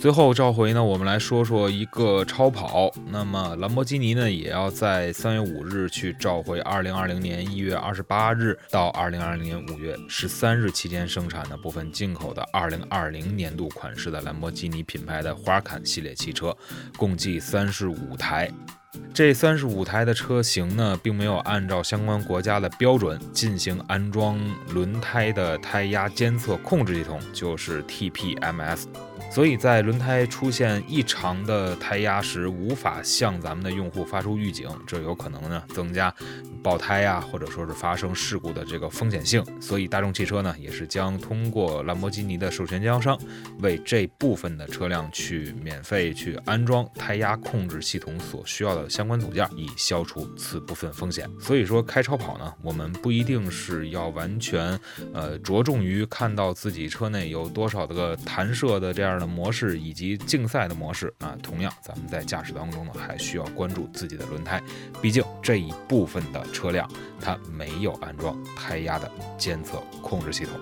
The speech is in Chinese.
最后召回呢，我们来说说一个超跑。那么兰博基尼呢，也要在三月五日去召回二零二零年一月二十八日到二零二零年五月十三日期间生产的部分进口的二零二零年度款式的兰博基尼品牌的花坎系列汽车，共计三十五台。这三十五台的车型呢，并没有按照相关国家的标准进行安装轮胎的胎压监测控制系统，就是 TPMS。所以在轮胎出现异常的胎压时，无法向咱们的用户发出预警，这有可能呢增加爆胎呀，或者说是发生事故的这个风险性。所以大众汽车呢，也是将通过兰博基尼的授权经销商，为这部分的车辆去免费去安装胎压控制系统所需要的相关组件，以消除此部分风险。所以说开超跑呢，我们不一定是要完全呃着重于看到自己车内有多少的个弹射的这样的模式以及竞赛的模式啊，同样咱们在驾驶当中呢，还需要关注自己的轮胎，毕竟这一部分的车辆它没有安装胎压的监测控制系统。